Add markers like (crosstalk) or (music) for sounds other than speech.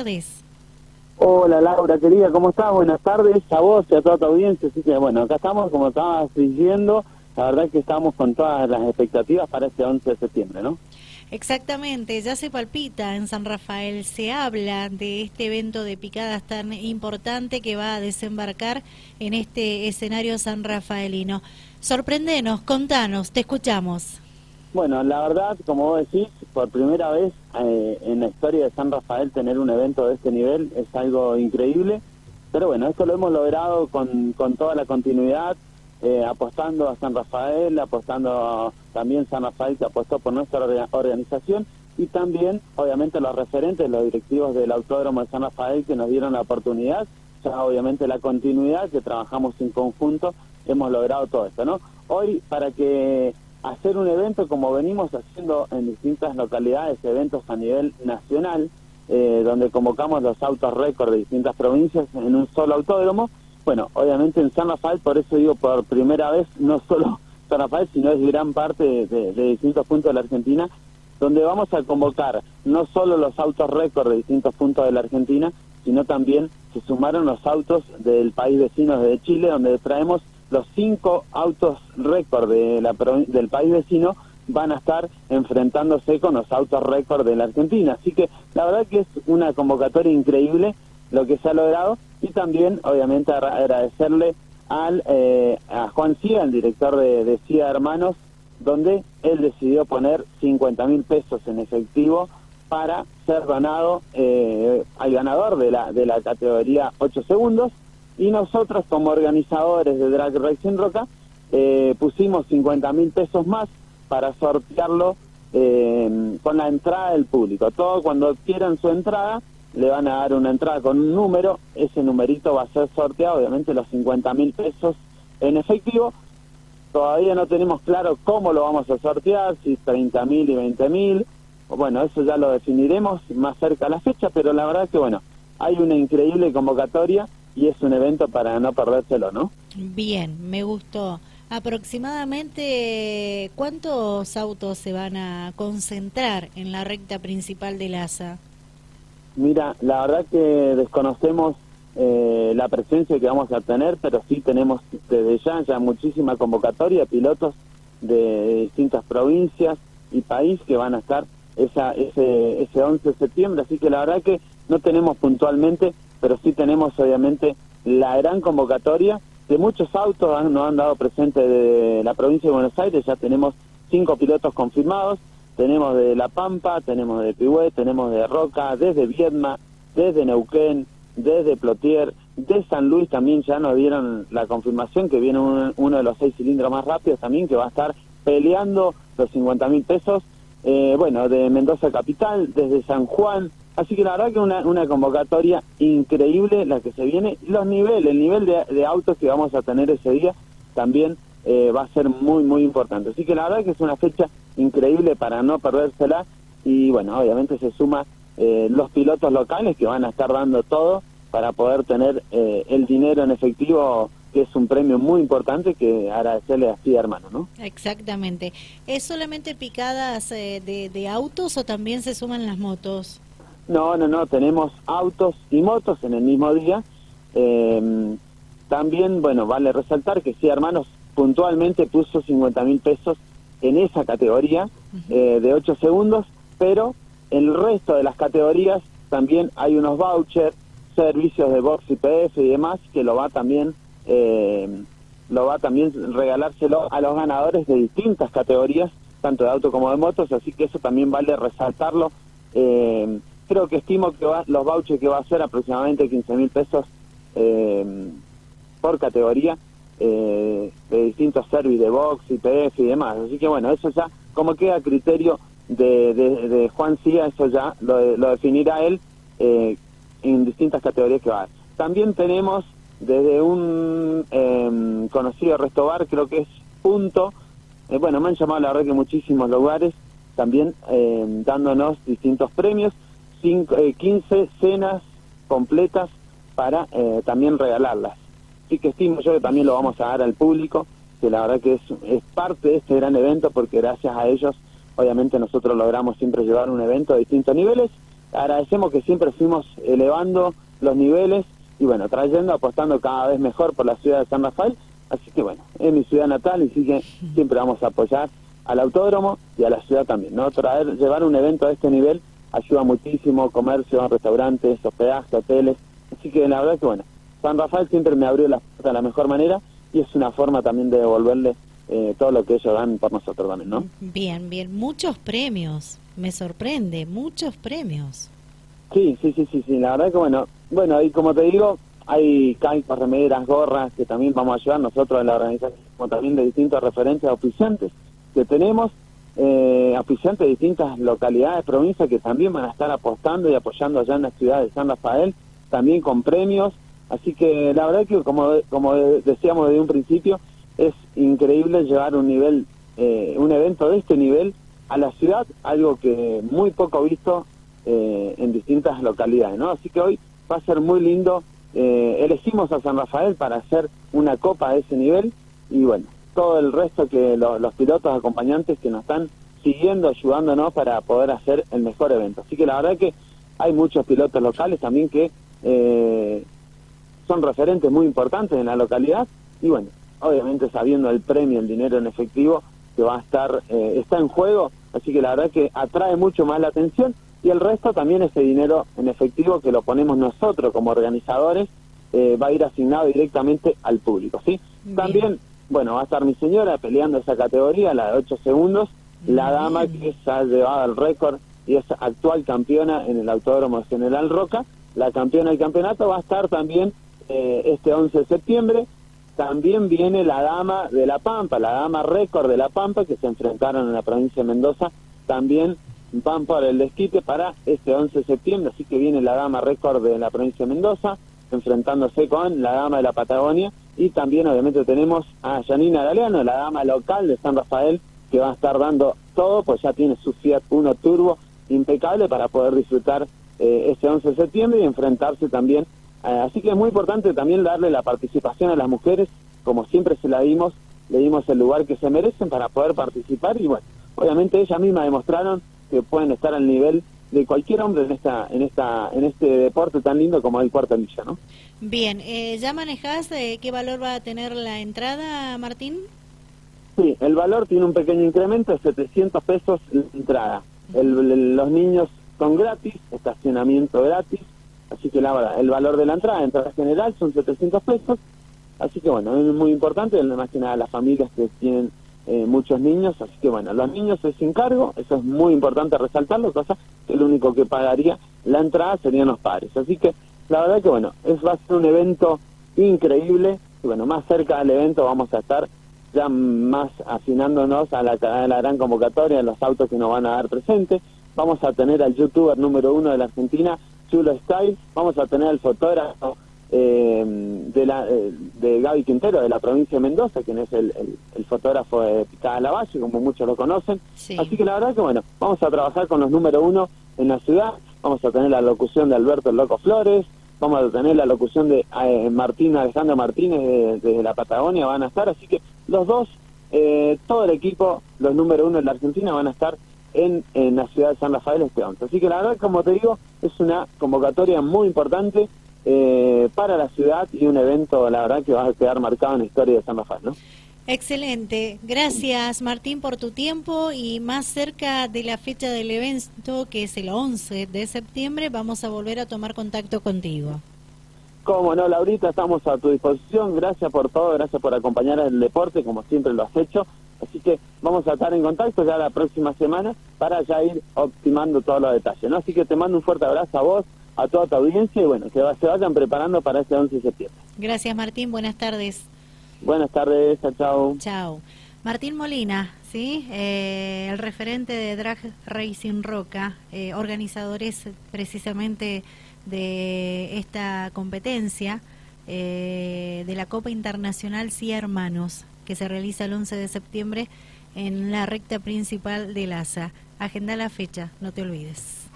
tardes. Hola Laura, querida, ¿cómo estás? Buenas tardes a vos y a toda tu audiencia. Así que bueno, acá estamos, como estabas diciendo, la verdad es que estamos con todas las expectativas para este 11 de septiembre, ¿no? Exactamente, ya se palpita en San Rafael, se habla de este evento de picadas tan importante que va a desembarcar en este escenario san rafaelino. Sorprendenos, contanos, te escuchamos. Bueno, la verdad, como vos decís, por primera vez eh, en la historia de San Rafael tener un evento de este nivel es algo increíble, pero bueno, esto lo hemos logrado con, con toda la continuidad, eh, apostando a San Rafael, apostando también San Rafael que apostó por nuestra organización y también, obviamente, los referentes, los directivos del Autódromo de San Rafael que nos dieron la oportunidad, ya obviamente la continuidad, que trabajamos en conjunto, hemos logrado todo esto, ¿no? Hoy, para que hacer un evento como venimos haciendo en distintas localidades, eventos a nivel nacional, eh, donde convocamos los autos récord de distintas provincias en un solo autódromo. Bueno, obviamente en San Rafael, por eso digo por primera vez, no solo (laughs) San Rafael, sino es gran parte de, distintos puntos de la Argentina, donde vamos a convocar no solo los autos récord de distintos puntos de la Argentina, sino también se sumaron los autos del país vecino de Chile, donde traemos los cinco autos récord de la, del país vecino van a estar enfrentándose con los autos récord de la Argentina. Así que la verdad que es una convocatoria increíble lo que se ha logrado y también obviamente agradecerle al eh, a Juan Cía, el director de, de CIA Hermanos, donde él decidió poner 50 mil pesos en efectivo para ser donado eh, al ganador de la, de la categoría 8 segundos y nosotros como organizadores de Drag Racing Roca eh, pusimos 50 mil pesos más para sortearlo eh, con la entrada del público. Todo cuando quieran su entrada, le van a dar una entrada con un número, ese numerito va a ser sorteado, obviamente los 50 mil pesos en efectivo. Todavía no tenemos claro cómo lo vamos a sortear, si 30 mil y 20 mil. Bueno, eso ya lo definiremos más cerca a la fecha, pero la verdad que bueno, hay una increíble convocatoria y es un evento para no perdérselo, ¿no? Bien, me gustó. Aproximadamente, ¿cuántos autos se van a concentrar en la recta principal del ASA? Mira, la verdad que desconocemos eh, la presencia que vamos a tener, pero sí tenemos desde ya ya muchísima convocatoria, pilotos de distintas provincias y país que van a estar esa, ese, ese 11 de septiembre, así que la verdad que no tenemos puntualmente pero sí tenemos obviamente la gran convocatoria de muchos autos nos han dado presente de la provincia de Buenos Aires, ya tenemos cinco pilotos confirmados, tenemos de La Pampa, tenemos de Pihué, tenemos de Roca, desde Viedma, desde Neuquén, desde Plotier, de San Luis también ya nos dieron la confirmación que viene uno de los seis cilindros más rápidos también que va a estar peleando los 50 mil pesos, eh, bueno, de Mendoza Capital, desde San Juan, Así que la verdad que una, una convocatoria increíble la que se viene. Los niveles, el nivel de, autos que vamos a tener ese día también eh, va a ser muy, muy importante. Así que la verdad que es una fecha increíble para no perdérsela. Y bueno, obviamente se suma eh, los pilotos locales que van a estar dando todo para poder tener eh, el dinero en efectivo que es un premio muy importante que agradecerle así hermano, ¿no? Exactamente. ¿Es solamente picadas de, de autos o también se suman las motos? No, no, no, tenemos autos y motos en el mismo día. Eh, también, bueno, vale resaltar que sí, hermanos, puntualmente puso 50 mil pesos en esa categoría eh, de 8 segundos, pero en el resto de las categorías también hay unos vouchers, servicios de box IPF y demás que lo va también eh, lo va también regalárselo a los ganadores de distintas categorías, tanto de auto como de motos, así que eso también vale resaltarlo. Eh, creo que estimo que los vouchers que va a ser aproximadamente 15 mil pesos eh, por categoría eh, de distintos servicios de box, IPF y demás. Así que bueno, eso ya como queda criterio de, de, Juan Cía, eso ya lo, definirá él eh, en distintas categorías que va a haber. También tenemos desde un em, conocido restobar, creo que es Punto, bueno, me han llamado la verdad que muchísimos lugares, también em, dándonos distintos premios. 15 eh, cenas completas para eh, también regalarlas. Así que estimo yo que también lo vamos a dar al público, que la verdad que es, es parte de este gran evento porque gracias a ellos obviamente nosotros logramos siempre llevar un evento de distintos niveles agradecemos que siempre fuimos elevando los niveles y bueno, trayendo, apostando cada vez mejor por la ciudad de San Rafael. Así que bueno, es mi ciudad natal y sí que siempre vamos a apoyar al autódromo y a la ciudad también, ¿no? Traer, llevar un evento de este nivel ayuda muchísimo, comercio, restaurantes, hospedaje, hoteles. Así que la verdad que bueno, San Rafael siempre me abrió las puertas de la mejor manera y es una forma también de devolverle eh, todo lo que ellos dan por nosotros también, ¿no? Bien, bien, muchos premios, me sorprende, muchos premios. Sí, sí, sí, sí, sí, la verdad que bueno, bueno, y como te digo, hay caicos, remeras, gorras que también vamos a ayudar nosotros en la organización, como también de distintas referencias oficiantes que tenemos, eh, oficiantes de distintas localidades, provincias que también van a estar apostando y apoyando allá en la ciudad de San Rafael, también con premios, así que la verdad que como, como decíamos desde un principio, es increíble llevar un nivel, eh, un evento de este nivel a la ciudad, algo que muy poco visto eh, en distintas localidades, ¿no? Así que hoy va a ser muy lindo. Eh, elegimos a San Rafael para hacer una copa de ese nivel y bueno, todo el resto que los pilotos acompañantes que nos están siguiendo, ayudándonos para poder hacer el mejor evento. Así que la verdad que hay muchos pilotos locales también que eh, son referentes muy importantes en la localidad y bueno, obviamente sabiendo el premio, el dinero en efectivo que va a estar, está en juego, así que la verdad que atrae mucho más la atención y el resto también ese dinero en efectivo que lo ponemos nosotros como organizadores eh, va a ir asignado directamente al público, ¿sí? También, bueno, va a estar mi señora peleando esa categoría, la de 8 segundos, la dama que se ha llevado el récord y es actual campeona en el Autódromo General Roca, la campeona del campeonato va a estar también eh, este 11 de septiembre, también viene la dama de La Pampa, la dama récord de La Pampa, que se enfrentaron en la provincia de Mendoza, también van por el desquite para este 11 de septiembre, así que viene la dama récord de la provincia de Mendoza, enfrentándose con la dama de la Patagonia, y también obviamente tenemos a Janina Galeano, la dama local de San Rafael, que va a estar dando todo, pues ya tiene su Fiat Uno Turbo impecable para poder disfrutar eh, este 11 de septiembre y enfrentarse también. Eh, así que es muy importante también darle la participación a las mujeres, como siempre se la dimos, le dimos el lugar que se merecen para poder participar y bueno, obviamente ellas mismas demostraron que pueden estar al nivel de cualquier hombre en esta en esta en este deporte tan lindo como el cuarto milla, ¿no? Bien, eh, ¿ya manejas de qué valor va a tener la entrada, Martín? Sí, el valor tiene un pequeño incremento de 700 pesos la entrada. los niños son gratis, estacionamiento gratis, así que la el valor de la entrada, entrada general, son 700 pesos, así que bueno, es muy importante, más que nada las familias que tienen eh, muchos niños, así que bueno, los niños es sin cargo, eso es muy importante resaltarlo, cosa que el único que pagaría la entrada serían los padres. Así que la verdad que bueno, es, va a ser un evento increíble, y bueno, más cerca del evento vamos a estar ya más afinándonos a la, a la gran convocatoria, los autos que nos van a dar presente, vamos a tener al youtuber número uno de la Argentina, Chulo Style, vamos a tener al fotógrafo eh, de, la, eh, de Gaby Quintero, de la provincia de Mendoza, quien es el, el, fotógrafo de Picada Lavalle, como muchos lo conocen. Así que la verdad que bueno, vamos a trabajar con los número uno en la ciudad, vamos a tener la locución de Alberto el Loco Flores, vamos a tener la locución de eh, Martín Alejandro Martínez desde la Patagonia, van a estar, así que los dos, eh, todo el equipo, los número uno en la Argentina van a estar en, en la ciudad de San Rafael este 11. Así que la verdad, como te digo, es una convocatoria muy importante eh, para la ciudad y un evento, la verdad, que va a quedar marcado en la historia de San Rafael, ¿no? Excelente. Gracias, Martín, por tu tiempo y más cerca de la fecha del evento, que es el 11 de septiembre, vamos a volver a tomar contacto contigo. Como no, Laurita, estamos a tu disposición. Gracias por todo, gracias por acompañar el deporte, como siempre lo has hecho. Así que vamos a estar en contacto ya la próxima semana para ya ir optimando todos los detalles. ¿no? Así que te mando un fuerte abrazo a vos, a toda tu audiencia y bueno, que se vayan preparando para este 11 de septiembre. Gracias Martín, buenas tardes. Buenas tardes, chao. Chao. Martín Molina, ¿sí? Eh, el referente de Drag Racing Roca, eh, organizadores precisamente de esta competencia eh, de la Copa Internacional Sí Hermanos, que se realiza el 11 de septiembre en la recta principal del ASA. Agenda la fecha, no te olvides.